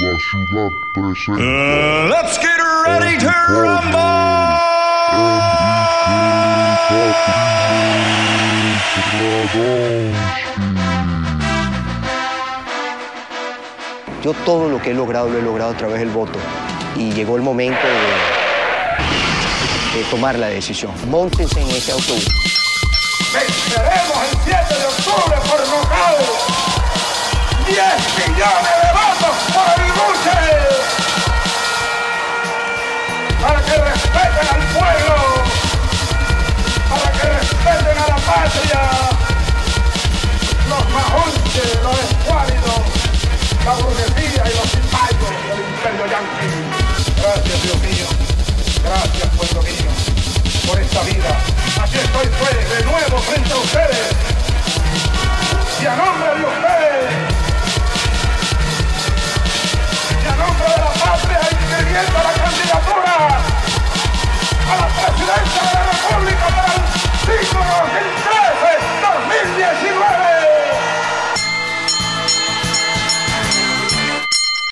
Nueva Ciudad presenta. Uh, let's get ready to rumble! Yo todo lo que he logrado lo he logrado a través del voto. Y llegó el momento de, de tomar la decisión. Móntense en ese autobús. Venceremos el 7 de octubre por nocaut. 10 millones. patria, los mahonches, los escuálidos, la burguesía y los cipayos del imperio yanqui. Gracias, Dios mío. Gracias, pueblo mío, por esta vida. Aquí estoy, pues, de nuevo frente a ustedes. Y a nombre de ustedes, y a nombre de la patria, inscribiendo la candidatura a la presidencia de la República para el siglo